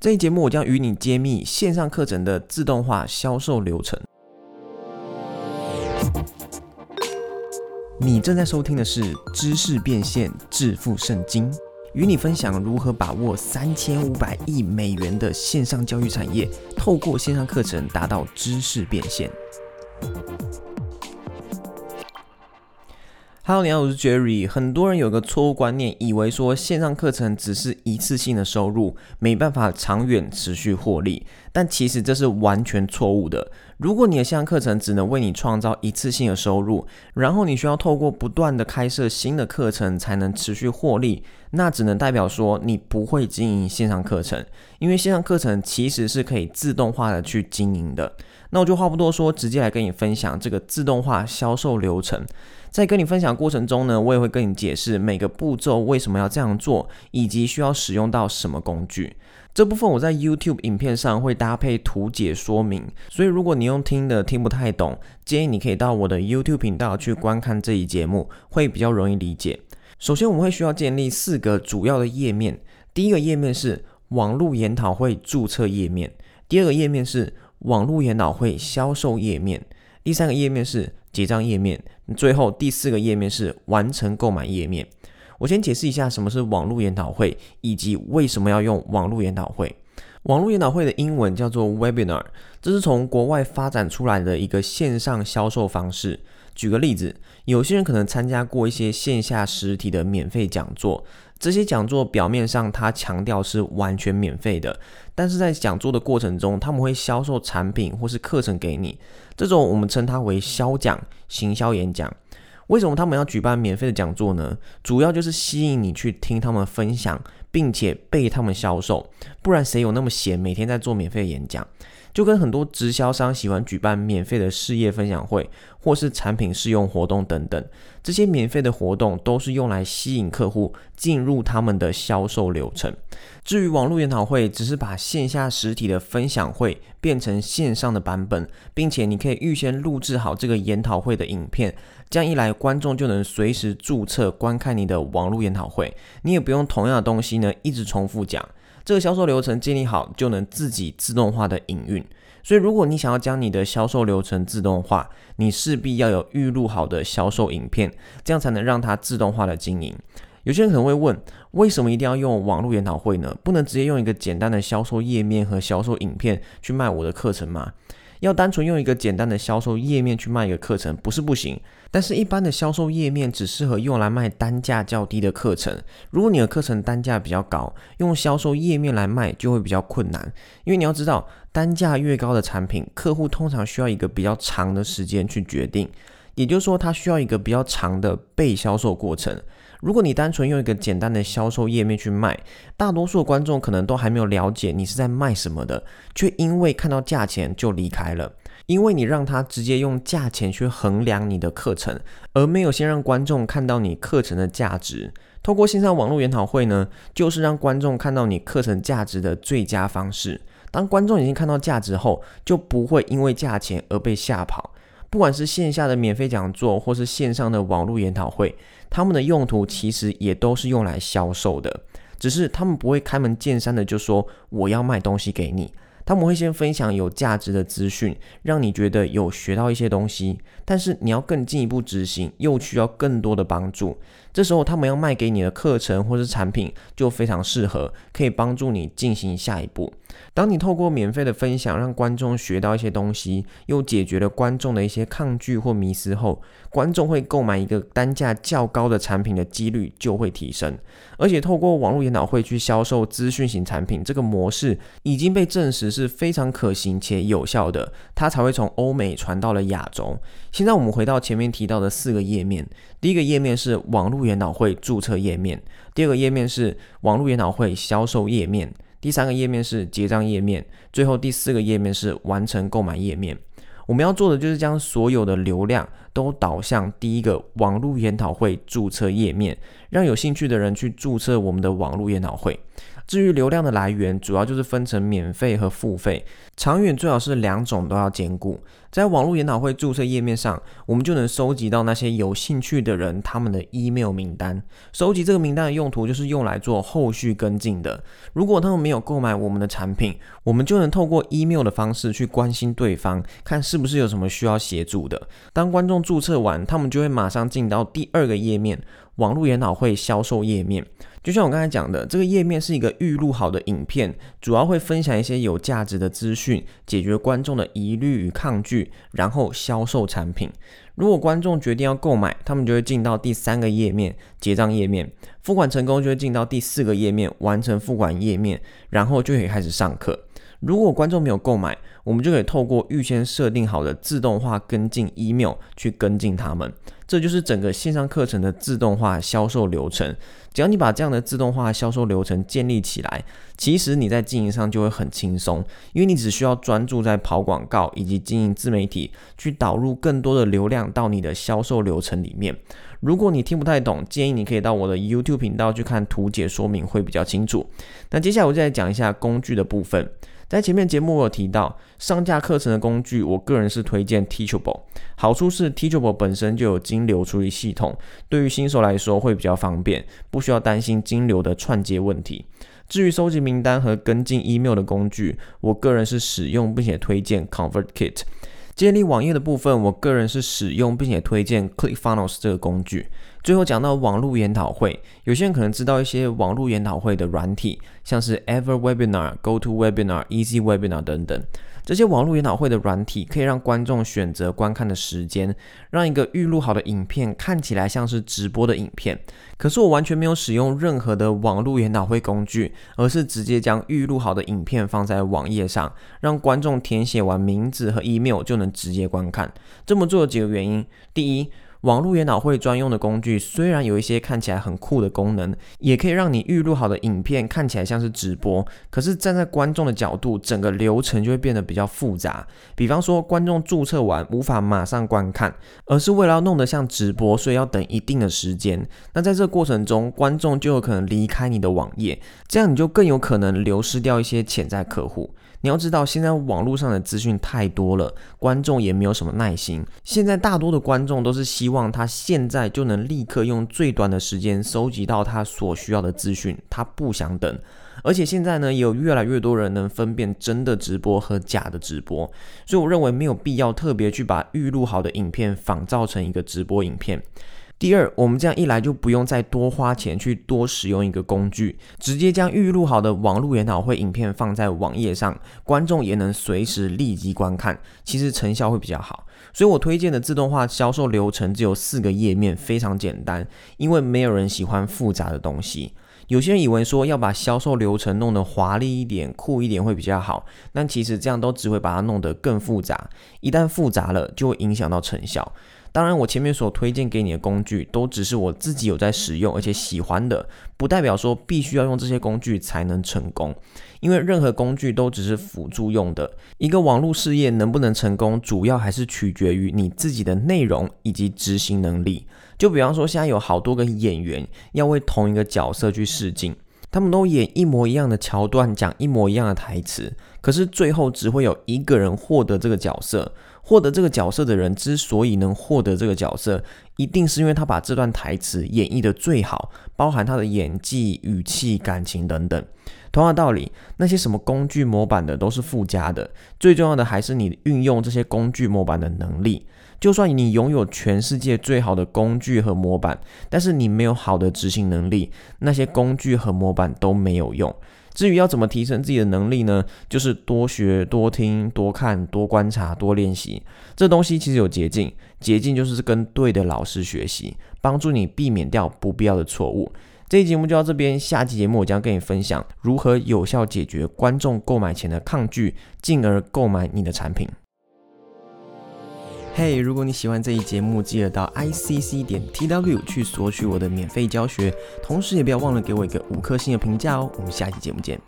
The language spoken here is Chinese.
这一节目我将与你揭秘线上课程的自动化销售流程。你正在收听的是知识变现致富圣经，与你分享如何把握三千五百亿美元的线上教育产业，透过线上课程达到知识变现。你好你好，我是 Jerry。很多人有个错误观念，以为说线上课程只是一次性的收入，没办法长远持续获利。但其实这是完全错误的。如果你的线上课程只能为你创造一次性的收入，然后你需要透过不断的开设新的课程才能持续获利，那只能代表说你不会经营线上课程。因为线上课程其实是可以自动化的去经营的。那我就话不多说，直接来跟你分享这个自动化销售流程。在跟你分享过程中呢，我也会跟你解释每个步骤为什么要这样做，以及需要使用到什么工具。这部分我在 YouTube 影片上会搭配图解说明，所以如果你用听的听不太懂，建议你可以到我的 YouTube 频道去观看这一节目，会比较容易理解。首先，我们会需要建立四个主要的页面。第一个页面是网络研讨会注册页面，第二个页面是网络研讨会销售页面，第三个页面是结账页面。最后第四个页面是完成购买页面。我先解释一下什么是网络研讨会，以及为什么要用网络研讨会。网络研讨会的英文叫做 Webinar，这是从国外发展出来的一个线上销售方式。举个例子，有些人可能参加过一些线下实体的免费讲座，这些讲座表面上他强调是完全免费的，但是在讲座的过程中，他们会销售产品或是课程给你，这种我们称它为销讲、行销演讲。为什么他们要举办免费的讲座呢？主要就是吸引你去听他们分享，并且被他们销售，不然谁有那么闲，每天在做免费演讲？就跟很多直销商喜欢举办免费的事业分享会，或是产品试用活动等等，这些免费的活动都是用来吸引客户进入他们的销售流程。至于网络研讨会，只是把线下实体的分享会变成线上的版本，并且你可以预先录制好这个研讨会的影片，这样一来，观众就能随时注册观看你的网络研讨会，你也不用同样的东西呢一直重复讲。这个销售流程建立好，就能自己自动化的营运。所以，如果你想要将你的销售流程自动化，你势必要有预录好的销售影片，这样才能让它自动化的经营。有些人可能会问，为什么一定要用网络研讨会呢？不能直接用一个简单的销售页面和销售影片去卖我的课程吗？要单纯用一个简单的销售页面去卖一个课程，不是不行。但是，一般的销售页面只适合用来卖单价较低的课程。如果你的课程单价比较高，用销售页面来卖就会比较困难。因为你要知道，单价越高的产品，客户通常需要一个比较长的时间去决定，也就是说，他需要一个比较长的被销售过程。如果你单纯用一个简单的销售页面去卖，大多数观众可能都还没有了解你是在卖什么的，却因为看到价钱就离开了。因为你让他直接用价钱去衡量你的课程，而没有先让观众看到你课程的价值。透过线上网络研讨会呢，就是让观众看到你课程价值的最佳方式。当观众已经看到价值后，就不会因为价钱而被吓跑。不管是线下的免费讲座，或是线上的网络研讨会，他们的用途其实也都是用来销售的，只是他们不会开门见山的就说我要卖东西给你。他们会先分享有价值的资讯，让你觉得有学到一些东西，但是你要更进一步执行，又需要更多的帮助。这时候，他们要卖给你的课程或是产品就非常适合，可以帮助你进行下一步。当你透过免费的分享，让观众学到一些东西，又解决了观众的一些抗拒或迷失后，观众会购买一个单价较高的产品的几率就会提升。而且，透过网络研讨会去销售资讯型产品，这个模式已经被证实是非常可行且有效的，它才会从欧美传到了亚洲。现在我们回到前面提到的四个页面，第一个页面是网络研讨会注册页面，第二个页面是网络研讨会销售页面。第三个页面是结账页面，最后第四个页面是完成购买页面。我们要做的就是将所有的流量都导向第一个网络研讨会注册页面，让有兴趣的人去注册我们的网络研讨会。至于流量的来源，主要就是分成免费和付费，长远最好是两种都要兼顾。在网络研讨会注册页面上，我们就能收集到那些有兴趣的人他们的 email 名单。收集这个名单的用途就是用来做后续跟进的。如果他们没有购买我们的产品，我们就能透过 email 的方式去关心对方，看是不是有什么需要协助的。当观众注册完，他们就会马上进到第二个页面。网络研讨会销售页面，就像我刚才讲的，这个页面是一个预录好的影片，主要会分享一些有价值的资讯，解决观众的疑虑与抗拒，然后销售产品。如果观众决定要购买，他们就会进到第三个页面结账页面，付款成功就会进到第四个页面完成付款页面，然后就可以开始上课。如果观众没有购买，我们就可以透过预先设定好的自动化跟进 email 去跟进他们。这就是整个线上课程的自动化销售流程。只要你把这样的自动化销售流程建立起来，其实你在经营上就会很轻松，因为你只需要专注在跑广告以及经营自媒体，去导入更多的流量到你的销售流程里面。如果你听不太懂，建议你可以到我的 YouTube 频道去看图解说明，会比较清楚。那接下来我再讲一下工具的部分。在前面节目我有提到上架课程的工具，我个人是推荐 Teachable。好处是 Teachable 本身就有金流处理系统，对于新手来说会比较方便，不需要担心金流的串接问题。至于收集名单和跟进 email 的工具，我个人是使用并且推荐 ConvertKit。建立网页的部分，我个人是使用并且推荐 ClickFunnels 这个工具。最后讲到网络研讨会，有些人可能知道一些网络研讨会的软体，像是 EverWebinar、GoToWebinar、EasyWebinar 等等。这些网络研讨会的软体可以让观众选择观看的时间，让一个预录好的影片看起来像是直播的影片。可是我完全没有使用任何的网络研讨会工具，而是直接将预录好的影片放在网页上，让观众填写完名字和 email 就能直接观看。这么做有几个原因：第一，网络研讨会专用的工具虽然有一些看起来很酷的功能，也可以让你预录好的影片看起来像是直播，可是站在观众的角度，整个流程就会变得比较复杂。比方说，观众注册完无法马上观看，而是为了要弄得像直播，所以要等一定的时间。那在这个过程中，观众就有可能离开你的网页，这样你就更有可能流失掉一些潜在客户。你要知道，现在网络上的资讯太多了，观众也没有什么耐心。现在大多的观众都是希望他现在就能立刻用最短的时间收集到他所需要的资讯，他不想等。而且现在呢，也有越来越多人能分辨真的直播和假的直播，所以我认为没有必要特别去把预录好的影片仿造成一个直播影片。第二，我们这样一来就不用再多花钱去多使用一个工具，直接将预录好的网络研讨会影片放在网页上，观众也能随时立即观看，其实成效会比较好。所以我推荐的自动化销售流程只有四个页面，非常简单，因为没有人喜欢复杂的东西。有些人以为说要把销售流程弄得华丽一点、酷一点会比较好，但其实这样都只会把它弄得更复杂，一旦复杂了就会影响到成效。当然，我前面所推荐给你的工具都只是我自己有在使用而且喜欢的，不代表说必须要用这些工具才能成功。因为任何工具都只是辅助用的。一个网络事业能不能成功，主要还是取决于你自己的内容以及执行能力。就比方说，现在有好多个演员要为同一个角色去试镜，他们都演一模一样的桥段，讲一模一样的台词，可是最后只会有一个人获得这个角色。获得这个角色的人之所以能获得这个角色，一定是因为他把这段台词演绎的最好，包含他的演技、语气、感情等等。同样道理，那些什么工具模板的都是附加的，最重要的还是你运用这些工具模板的能力。就算你拥有全世界最好的工具和模板，但是你没有好的执行能力，那些工具和模板都没有用。至于要怎么提升自己的能力呢？就是多学、多听、多看、多观察、多练习。这东西其实有捷径，捷径就是跟对的老师学习，帮助你避免掉不必要的错误。这期节目就到这边，下期节目我将跟你分享如何有效解决观众购买前的抗拒，进而购买你的产品。嘿，如果你喜欢这一节目，记得到 i c c 点 t w 去索取我的免费教学，同时也不要忘了给我一个五颗星的评价哦。我们下期节目见。